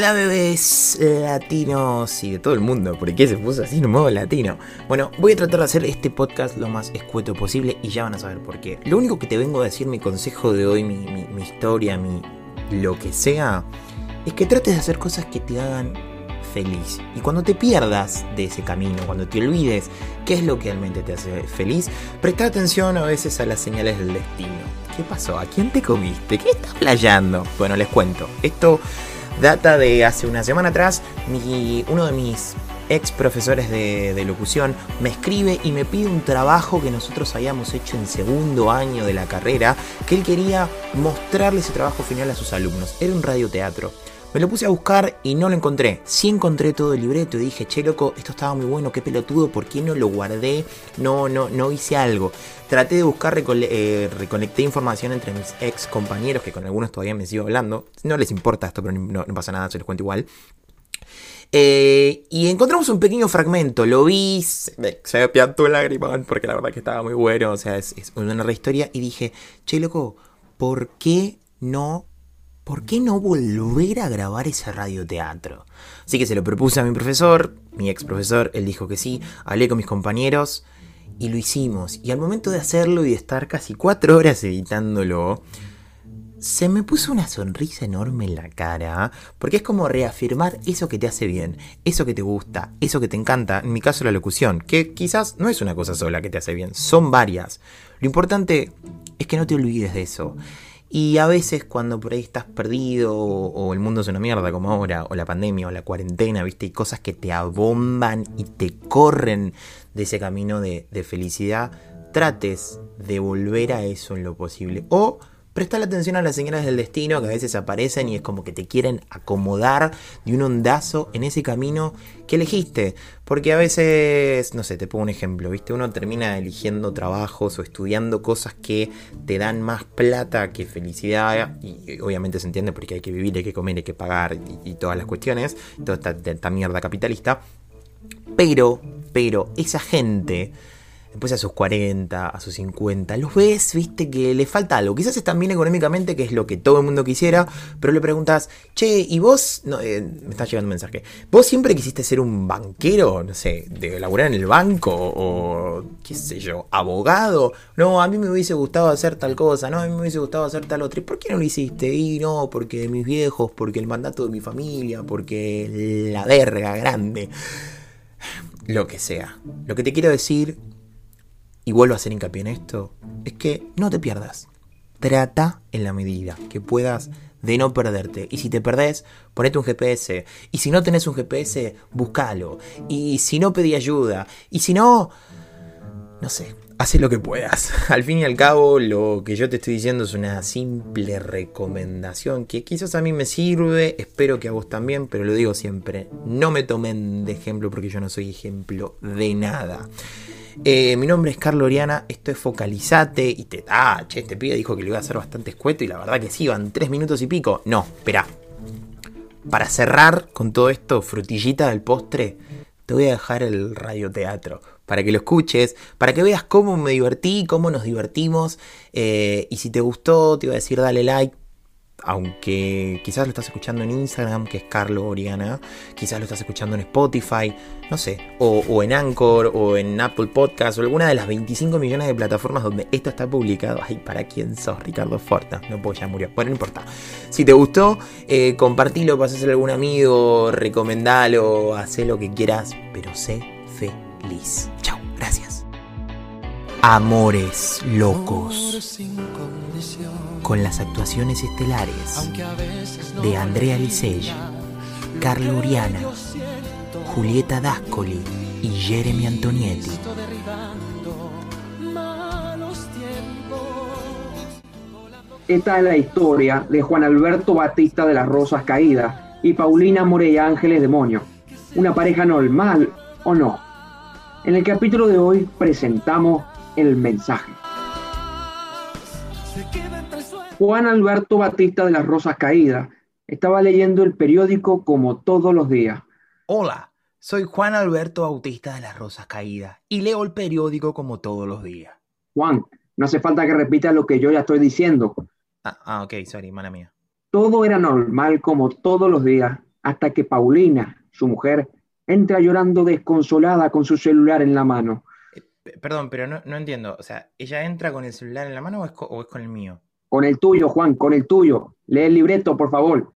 Hola bebés latinos y de todo el mundo, ¿por qué se puso así en modo latino? Bueno, voy a tratar de hacer este podcast lo más escueto posible y ya van a saber por qué. Lo único que te vengo a decir, mi consejo de hoy, mi, mi historia, mi lo que sea, es que trates de hacer cosas que te hagan feliz. Y cuando te pierdas de ese camino, cuando te olvides qué es lo que realmente te hace feliz, presta atención a veces a las señales del destino. ¿Qué pasó? ¿A quién te comiste? ¿Qué estás playando? Bueno, les cuento. Esto data de hace una semana atrás. Mi, uno de mis ex profesores de, de, locución me escribe y me pide un trabajo que nosotros habíamos hecho en segundo año de la carrera, que él quería mostrarle ese trabajo final a sus alumnos. Era un radioteatro. Me lo puse a buscar y no lo encontré. Sí encontré todo el libreto y dije, che loco, esto estaba muy bueno, qué pelotudo, ¿por qué no lo guardé? No, no, no hice algo. Traté de buscar, recole eh, reconecté información entre mis ex compañeros, que con algunos todavía me sigo hablando. No les importa esto, pero no, pasa nada, se los cuento igual. Eh, y encontramos un pequeño fragmento, lo vi, se me piantó el lagrimón porque la verdad que estaba muy bueno, o sea, es, es una historia y dije, che loco, ¿por qué no ¿por qué no volver a grabar ese radioteatro? Así que se lo propuse a mi profesor, mi ex profesor, él dijo que sí, hablé con mis compañeros y lo hicimos. Y al momento de hacerlo y de estar casi cuatro horas editándolo, se me puso una sonrisa enorme en la cara, porque es como reafirmar eso que te hace bien, eso que te gusta, eso que te encanta, en mi caso la locución, que quizás no es una cosa sola que te hace bien, son varias. Lo importante es que no te olvides de eso. Y a veces cuando por ahí estás perdido o, el mundo es una mierda como ahora, o la pandemia o la cuarentena, viste, hay cosas que te abomban y te corren de ese camino de, de felicidad, trates de volver a eso en lo posible. O Presta atención a las señales del destino que a veces aparecen y es como que te quieren acomodar de un ondazo en ese camino que elegiste. Porque a veces, no sé, te pongo un ejemplo, ¿viste? Uno termina eligiendo trabajos o estudiando cosas que te dan más plata que felicidad. Y obviamente se entiende porque hay que vivir, hay que comer, hay que pagar y, todas las cuestiones. Toda esta mierda capitalista. Pero, pero, esa gente después a sus 40, a sus 50, los ves, viste, que le falta algo. Quizás están bien económicamente, que es lo que todo el mundo quisiera, pero le preguntas, che, ¿y vos? Eh, me está llegando un mensaje. ¿Vos siempre quisiste ser un banquero? No sé, de laburar en el banco o, qué sé yo, abogado. No, a mí me hubiese gustado hacer tal cosa, no, a mí me hubiese gustado hacer tal otra. ¿Y por qué no lo hiciste? Y no, porque mis viejos, porque el mandato de mi familia, porque la verga grande. Lo que sea. Lo que te quiero decir y vuelvo a hacer hincapié en esto, es que no te pierdas. Trata en la medida que puedas de no perderte. Y si te perdés, ponete un GPS. Y si no tenés un GPS, búscalo. Y si no pedí ayuda. Y si no, no sé, haz lo que puedas. Al fin y al cabo, lo que yo te estoy diciendo es una simple recomendación que quizás a mí me sirve, espero que a vos también, pero lo digo siempre, no me tomen de ejemplo porque yo no soy ejemplo de nada. Eh, mi nombre es Carlos Oriana, esto es Focalizate y te... Ah, che, este pibe dijo que lo iba a hacer bastante escueto y la verdad que sí, van tres minutos y pico. No, espera. Para cerrar con todo esto, frutillita del postre, te voy a dejar el radioteatro para que lo escuches, para que veas cómo me divertí, cómo nos divertimos. Eh, y si te gustó, te iba a decir dale like, aunque quizás lo estás escuchando en Instagram, que es Carlo Oriana, quizás lo estás escuchando en Spotify, no sé, o, en Anchor, o en Apple Podcast, o alguna de las 25 millones de plataformas donde esto está publicado. Ay, ¿para quién sos, Ricardo Forta? No puedo, ya murió. Bueno, no importa. Si te gustó, eh, compartilo, pasáselo a algún amigo, recomendalo, haz lo que quieras, pero sé feliz. Chao, gracias. Amores locos con las actuaciones estelares de Andrea Licella, Carlo Uriana, Julieta Dascoli y Jeremy Antonietti. Esta es la historia de Juan Alberto Batista de las Rosas Caídas y Paulina Morella Ángeles Demonio, una pareja normal o no. En el capítulo de hoy presentamos el mensaje. Juan Alberto Batista de las Rosas Caídas estaba leyendo el periódico como todos los días. Hola, soy Juan Alberto Bautista de las Rosas Caídas y leo el periódico como todos los días. Juan, no hace falta que repitas lo que yo ya estoy diciendo. Ah, ah ok, sorry, mala mía. Todo era normal como todos los días hasta que Paulina, su mujer, entra llorando desconsolada con su celular en la mano. P- Perdón, pero no, no entiendo. O sea, ¿ella entra con el celular en la mano o es, co- o es con el mío? Con el tuyo, Juan, con el tuyo. Lee el libreto, por favor.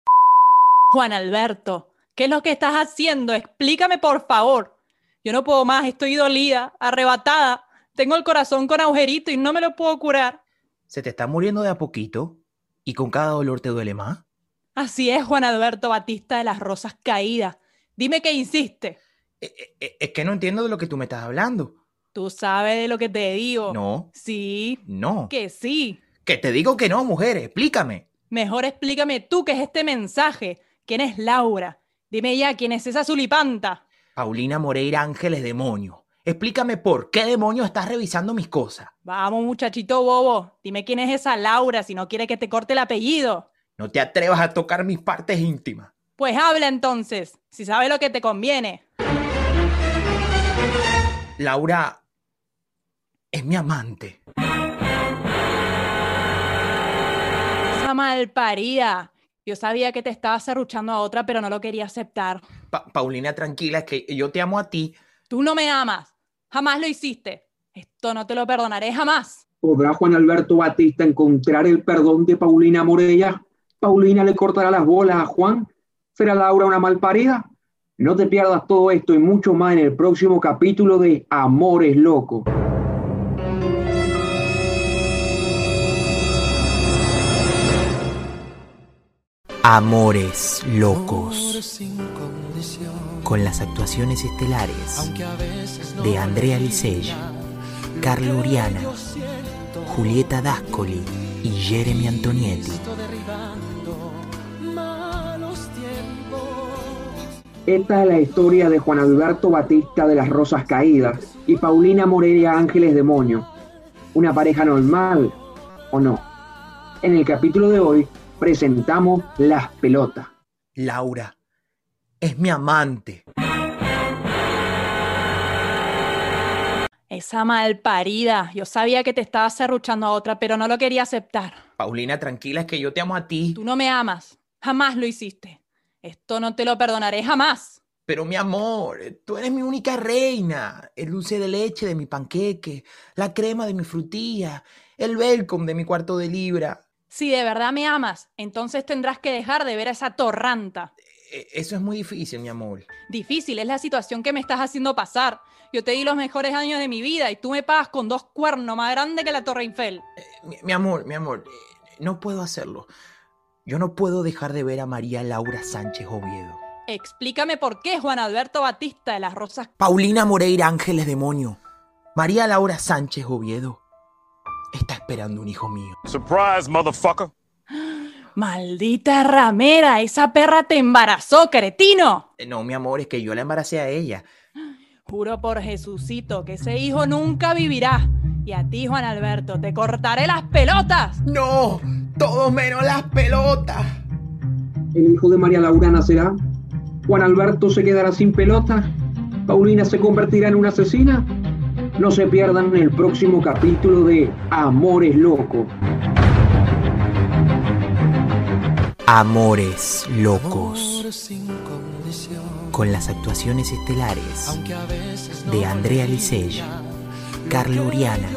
Juan Alberto, ¿qué es lo que estás haciendo? Explícame, por favor. Yo no puedo más, estoy dolida, arrebatada. Tengo el corazón con agujerito y no me lo puedo curar. ¿Se te está muriendo de a poquito? ¿Y con cada dolor te duele más? Así es, Juan Alberto Batista de las Rosas Caídas. Dime qué hiciste. Eh, eh, eh, Es que no entiendo de lo que tú me estás hablando. Tú sabes de lo que te digo. No, Sí, no. que sí. Que te digo que no, mujer, explícame. Mejor explícame tú qué es este mensaje. ¿Quién es Laura? Dime ya, ¿quién es esa zulipanta? Paulina Moreira Ángeles Demonio. Explícame por qué demonio estás revisando mis cosas. Vamos, muchachito bobo. Dime quién es esa Laura si no quiere que te corte el apellido. No te atrevas a tocar mis partes íntimas. Pues habla entonces, si sabe lo que te conviene. Laura es mi amante. Malparida. Yo sabía que te estabas serruchando a otra, pero no lo quería aceptar. Pa- Paulina, tranquila, es que yo te amo a ti. Tú no me amas. Jamás lo hiciste. Esto no te lo perdonaré jamás. ¿Podrá Juan Alberto Batista encontrar el perdón de Paulina Morella? ¿Paulina le cortará las bolas a Juan? ¿Será Laura una malparida? No te pierdas todo esto y mucho más en el próximo capítulo de Amores Locos. Amores locos. Con las actuaciones estelares de Andrea Licey, Carlo Uriana, Julieta Dascoli y Jeremy Antonietti. Esta es la historia de Juan Alberto Batista de las Rosas Caídas y Paulina Morelia Ángeles Demonio. ¿Una pareja normal o no? En el capítulo de hoy presentamos las pelotas. Laura es mi amante. Esa malparida. Yo sabía que te estabas serruchando a otra, pero no lo quería aceptar. Paulina, tranquila, es que yo te amo a ti. Tú no me amas. Jamás lo hiciste. Esto no te lo perdonaré jamás. Pero mi amor, tú eres mi única reina. El dulce de leche de mi panqueque, la crema de mi frutilla, el welcome de mi cuarto de libra. Si de verdad me amas, entonces tendrás que dejar de ver a esa torranta. E- Eso es muy difícil, mi amor. Difícil es la situación que me estás haciendo pasar. Yo te di los mejores años de mi vida y tú me pagas con dos cuernos más grandes que la Torre Eiffel. Mi, mi amor, mi amor, eh, no puedo hacerlo. Yo no puedo dejar de ver a María Laura Sánchez Oviedo. Explícame por qué Juan Alberto Batista de las Rosas. Paulina Moreira Ángeles Demonio. María Laura Sánchez Oviedo está esperando un hijo mío. Surprise, motherfucker. Maldita ramera, esa perra te embarazó, cretino. Eh, No, mi amor, es que yo la embaracé a ella. Juro por Jesucito que ese hijo nunca vivirá. Y a ti, Juan Alberto, te cortaré las pelotas. No, todo menos las pelotas. ¿El hijo de María Laura nacerá? ¿Juan Alberto se quedará sin pelota? ¿Paulina se convertirá en una asesina? No se pierdan el próximo capítulo de Amores Locos. Amores locos. Con las actuaciones estelares de Andrea Licey, Carlo Uriana,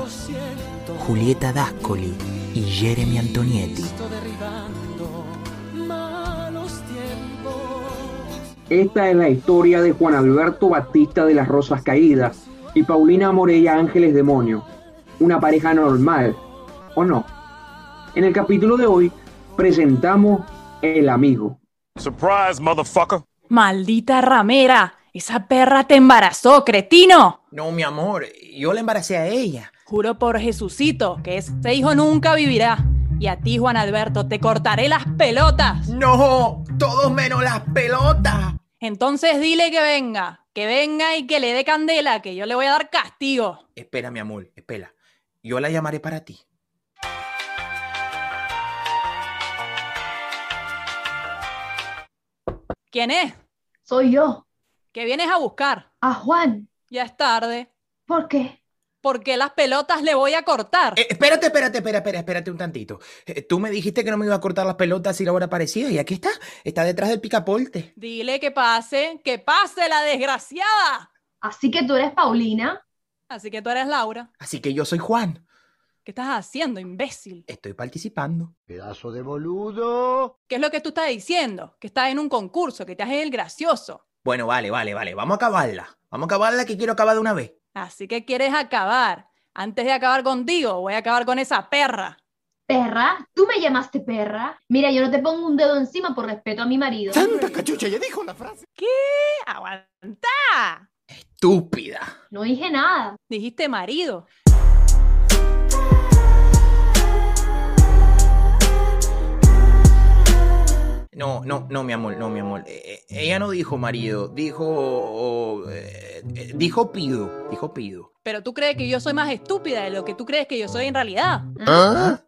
Julieta Dascoli y Jeremy Antonietti. Esta es la historia de Juan Alberto Batista de las Rosas Caídas y Paulina Morella Ángeles Demonio. ¿Una pareja normal o no? En el capítulo de hoy presentamos El Amigo. Surprise, motherfucker. Maldita ramera, esa perra te embarazó, cretino. No, mi amor, yo la embaracé a ella. Juro por Jesucito que ese hijo nunca vivirá. Y a ti, Juan Alberto, te cortaré las pelotas. No, todos menos las pelotas. Entonces dile que venga, que venga y que le dé candela, que yo le voy a dar castigo. Espera, mi amor, espera. Yo la llamaré para ti. ¿Quién es? Soy yo, ¿Qué vienes a buscar? a Juan. Ya es tarde. ¿Por qué? Porque las pelotas le voy a cortar. Eh, espérate, espérate, espérate, espérate, espérate un tantito. Eh, tú me dijiste que no me iba a cortar las pelotas y la hora aparecía y aquí está, está detrás del picaporte. Dile que pase, que pase la desgraciada. Así que tú eres Paulina. Así que tú eres Laura. Así que yo soy Juan. ¿Qué estás haciendo, imbécil? Estoy participando. Pedazo de boludo. ¿Qué es lo que tú estás diciendo? Que estás en un concurso, que te haces el gracioso. Bueno, vale, vale, vale. Vamos a acabarla. Vamos a acabarla que quiero acabar de una vez. Así que quieres acabar. Antes de acabar contigo, voy a acabar con esa perra. ¿Perra? ¿Tú me llamaste perra? Mira, yo no te pongo un dedo encima por respeto a mi marido. Santa cachucha, ya dijo la frase. ¿Qué? ¡Aguanta! Estúpida. No dije nada. Dijiste marido. No, no, no, mi amor, no, mi amor. Eh, eh, ella no dijo marido, dijo. eh, dijo pido, dijo pido. Pero tú crees que yo soy más estúpida de lo que tú crees que yo soy en realidad. ¿Ah?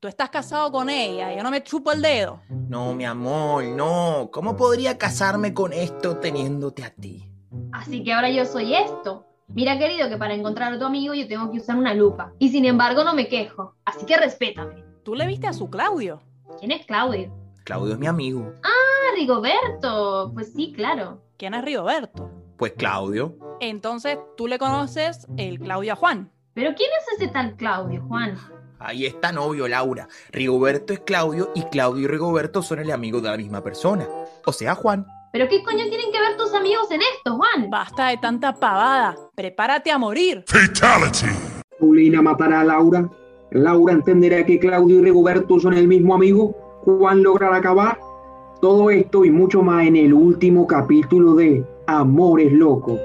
Tú estás casado con ella, yo no me chupo el dedo. No, mi amor, no. ¿Cómo podría casarme con esto teniéndote a ti? Así que ahora yo soy esto. Mira, querido, que para encontrar a tu amigo yo tengo que usar una lupa. Y sin embargo no me quejo. Así que respétame. Tú le viste a su Claudio. ¿Quién es Claudio? Claudio es mi amigo. Ah, Rigoberto. Pues sí, claro. ¿Quién es Rigoberto? Pues Claudio. Entonces tú le conoces el Claudio a Juan. Pero ¿quién es ese tal Claudio, Juan? Ahí está novio, Laura. Rigoberto es Claudio y Claudio y Rigoberto son el amigo de la misma persona. O sea, Juan. ¿Pero qué coño tienen que ver tus amigos en esto, Juan? Basta de tanta pavada. Prepárate a morir. Fatality. Paulina matará a Laura. Laura entenderá que Claudio y Rigoberto son el mismo amigo. Juan logrará acabar. Todo esto y mucho más en el último capítulo de Amores Locos.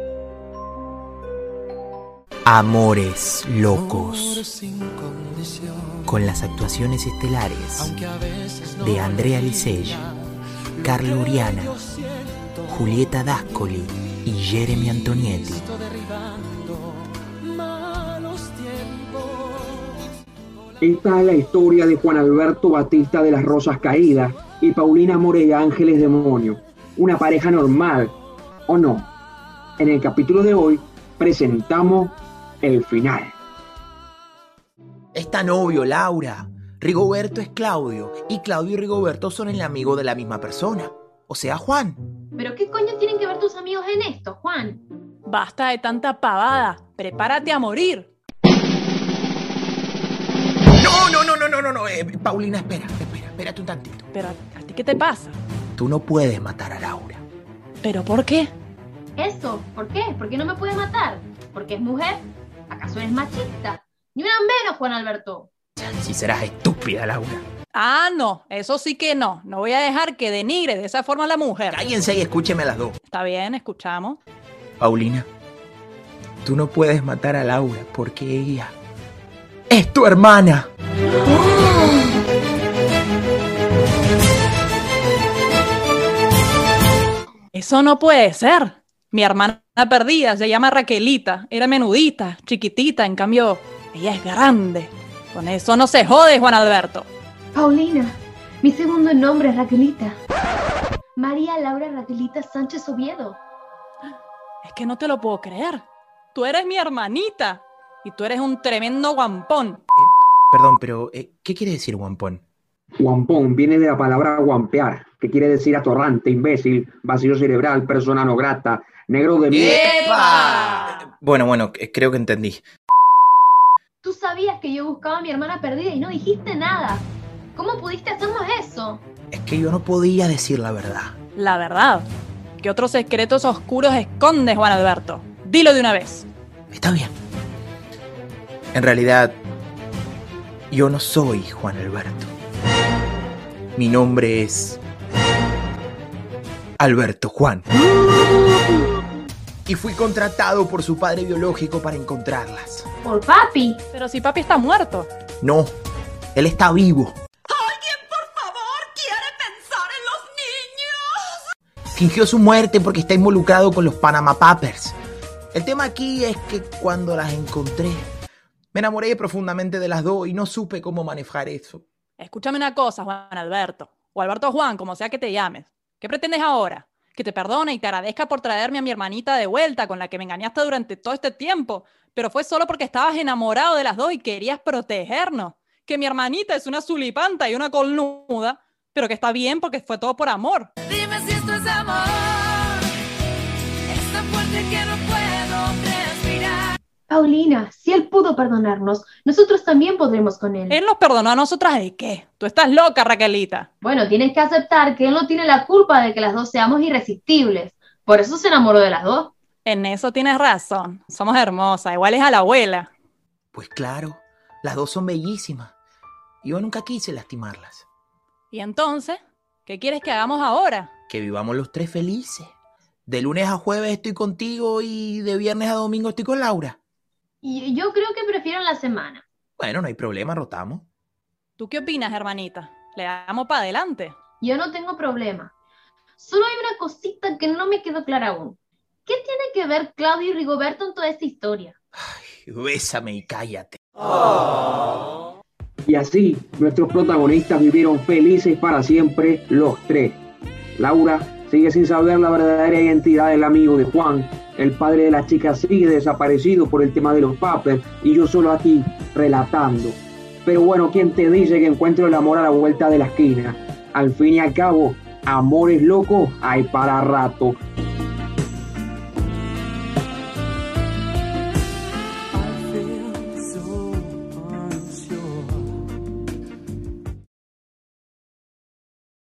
Amores locos. Con las actuaciones estelares de Andrea Licella, Carla Uriana, Julieta Dascoli y Jeremy Antonietti. Esta es la historia de Juan Alberto Batista de las Rosas Caídas y Paulina Morella Ángeles Demonio. Una pareja normal, ¿o no? En el capítulo de hoy presentamos el final. Está novio, Laura. Rigoberto es Claudio y Claudio y Rigoberto son el amigo de la misma persona. O sea, Juan. ¿Pero qué coño tienen que ver tus amigos en esto, Juan? Basta de tanta pavada. Prepárate a morir. No, no, no, no, no, no, eh, Paulina, espera, espera, espérate un tantito. Pero ¿a ti qué te pasa? Tú no puedes matar a Laura. ¿Pero por qué? Eso, ¿por qué? ¿Por qué no me puede matar? ¿Porque es mujer? ¿Acaso eres machista? Ni una menos, Juan Alberto. Si serás estúpida, Laura. Ah, no, eso sí que no. No voy a dejar que denigre de esa forma a la mujer. Cállense y escúcheme a las dos. Está bien, escuchamos. Paulina, tú no puedes matar a Laura porque ella es tu hermana. Eso no puede ser. Mi hermana perdida se llama Raquelita. Era menudita, chiquitita. En cambio, ella es grande. Con eso no se jode, Juan Alberto. Paulina, mi segundo nombre es Raquelita. María Laura Raquelita Sánchez Oviedo. Es que no te lo puedo creer. Tú eres mi hermanita. Y tú eres un tremendo guampón. Perdón, pero eh, ¿qué quiere decir guampón? Guampón viene de la palabra guampear, que quiere decir atorrante, imbécil, vacío cerebral, persona no grata, negro de mierda. Eh, Bueno, bueno, eh, creo que entendí. Tú sabías que yo buscaba a mi hermana perdida y no dijiste nada. ¿Cómo pudiste hacernos eso? Es que yo no podía decir la verdad. La verdad. ¿Qué otros secretos oscuros escondes, Juan Alberto? Dilo de una vez. Está bien. En realidad, yo no soy Juan Alberto. Mi nombre es Alberto Juan. Y fui contratado por su padre biológico para encontrarlas. Por papi. Pero si papi está muerto. No, él está vivo. ¿Alguien, por favor, quiere pensar en los niños? Fingió su muerte porque está involucrado con los Panama Papers. El tema aquí es que cuando las encontré, me enamoré profundamente de las dos y no supe cómo manejar eso. Escúchame una cosa, Juan Alberto. O Alberto Juan, como sea que te llames. ¿Qué pretendes ahora? Que te perdone y te agradezca por traerme a mi hermanita de vuelta con la que me engañaste durante todo este tiempo. pero fue solo porque estabas enamorado de las dos y querías protegernos. Que mi hermanita es una zulipanta y una colnuda, pero que está bien porque fue todo por amor. Dime si esto es amor. Es tan fuerte que no respirar. Paulina, si él pudo perdonarnos, nosotros también podremos con él. Él nos perdonó a nosotras de qué? Tú estás loca, Raquelita. Bueno, tienes que aceptar que él no tiene la culpa de que las dos seamos irresistibles. Por eso se enamoró de las dos. En eso tienes razón. Somos hermosas, iguales a la abuela. Pues claro, las dos son bellísimas. Yo nunca quise lastimarlas. ¿Y entonces? ¿Qué quieres que hagamos ahora? Que vivamos los tres felices. De lunes a jueves estoy contigo y de viernes a domingo estoy con Laura. Y yo creo que prefiero en la semana. Bueno, no hay problema, rotamos. ¿Tú qué opinas, hermanita? ¿Le damos para adelante? Yo no tengo problema. Solo hay una cosita que no me quedó clara aún. ¿Qué tiene que ver Claudio y Rigoberto en toda esta historia? Bésame y cállate. Y así, nuestros protagonistas vivieron felices para siempre los tres. Laura sigue sin saber la verdadera identidad del amigo de Juan. El padre de la chica sigue desaparecido por el tema de los papers y yo solo aquí relatando. Pero bueno, ¿quién te dice que encuentro el amor a la vuelta de la esquina? Al fin y al cabo, amores locos hay para rato.